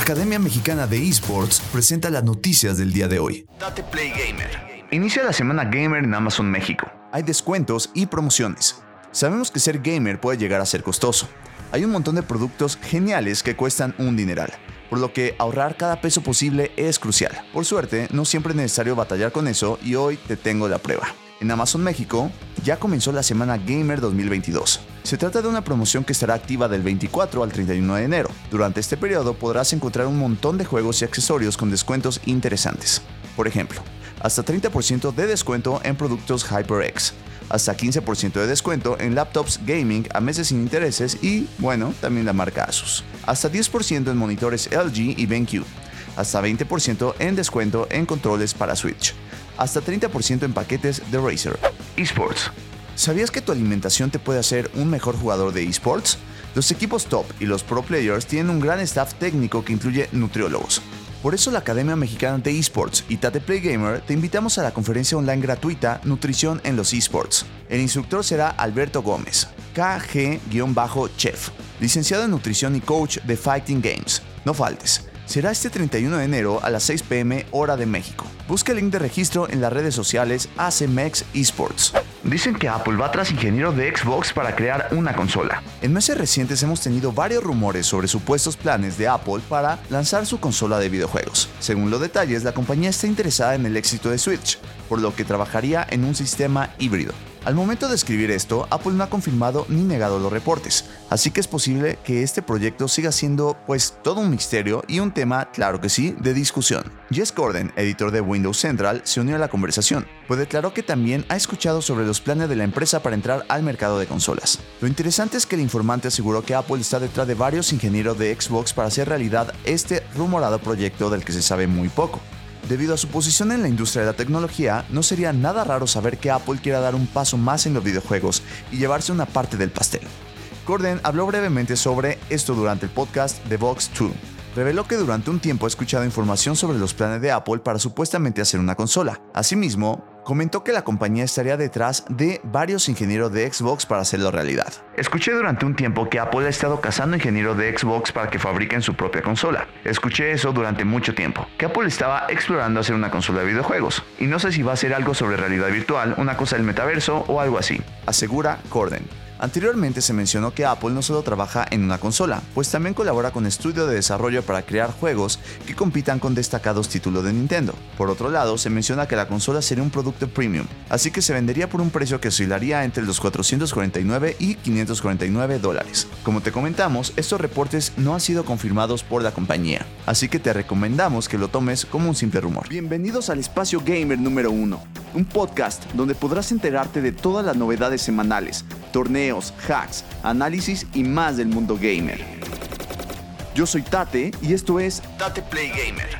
Academia Mexicana de Esports presenta las noticias del día de hoy. Date Play Gamer. Inicia la semana gamer en Amazon México. Hay descuentos y promociones. Sabemos que ser gamer puede llegar a ser costoso. Hay un montón de productos geniales que cuestan un dineral, por lo que ahorrar cada peso posible es crucial. Por suerte, no siempre es necesario batallar con eso y hoy te tengo la prueba. En Amazon México ya comenzó la Semana Gamer 2022. Se trata de una promoción que estará activa del 24 al 31 de enero. Durante este periodo podrás encontrar un montón de juegos y accesorios con descuentos interesantes. Por ejemplo, hasta 30% de descuento en productos HyperX, hasta 15% de descuento en laptops gaming a meses sin intereses y, bueno, también la marca Asus, hasta 10% en monitores LG y BenQ, hasta 20% en descuento en controles para Switch, hasta 30% en paquetes de Razer. Esports. ¿Sabías que tu alimentación te puede hacer un mejor jugador de esports? Los equipos top y los pro players tienen un gran staff técnico que incluye nutriólogos. Por eso la Academia Mexicana de Esports y Tate Play Gamer te invitamos a la conferencia online gratuita Nutrición en los Esports. El instructor será Alberto Gómez, KG-Chef, licenciado en nutrición y coach de Fighting Games. No faltes. Será este 31 de enero a las 6 pm hora de México. Busca el link de registro en las redes sociales ACMEX Esports. Dicen que Apple va tras ingenieros de Xbox para crear una consola. En meses recientes hemos tenido varios rumores sobre supuestos planes de Apple para lanzar su consola de videojuegos. Según los detalles, la compañía está interesada en el éxito de Switch, por lo que trabajaría en un sistema híbrido. Al momento de escribir esto, Apple no ha confirmado ni negado los reportes, así que es posible que este proyecto siga siendo pues todo un misterio y un tema, claro que sí, de discusión. Jess Gordon, editor de Windows Central, se unió a la conversación, pues declaró que también ha escuchado sobre los planes de la empresa para entrar al mercado de consolas. Lo interesante es que el informante aseguró que Apple está detrás de varios ingenieros de Xbox para hacer realidad este rumorado proyecto del que se sabe muy poco. Debido a su posición en la industria de la tecnología, no sería nada raro saber que Apple quiera dar un paso más en los videojuegos y llevarse una parte del pastel. Gordon habló brevemente sobre esto durante el podcast The Vox 2. Reveló que durante un tiempo ha escuchado información sobre los planes de Apple para supuestamente hacer una consola. Asimismo, comentó que la compañía estaría detrás de varios ingenieros de Xbox para hacerlo realidad. Escuché durante un tiempo que Apple ha estado cazando ingenieros de Xbox para que fabriquen su propia consola. Escuché eso durante mucho tiempo, que Apple estaba explorando hacer una consola de videojuegos. Y no sé si va a ser algo sobre realidad virtual, una cosa del metaverso o algo así. Asegura Corden. Anteriormente se mencionó que Apple no solo trabaja en una consola, pues también colabora con estudio de desarrollo para crear juegos que compitan con destacados títulos de Nintendo. Por otro lado, se menciona que la consola sería un producto premium, así que se vendería por un precio que oscilaría entre los 449 y 549 dólares. Como te comentamos, estos reportes no han sido confirmados por la compañía, así que te recomendamos que lo tomes como un simple rumor. Bienvenidos al espacio gamer número 1, un podcast donde podrás enterarte de todas las novedades semanales torneos, hacks, análisis y más del mundo gamer. Yo soy Tate y esto es Tate Play Gamer.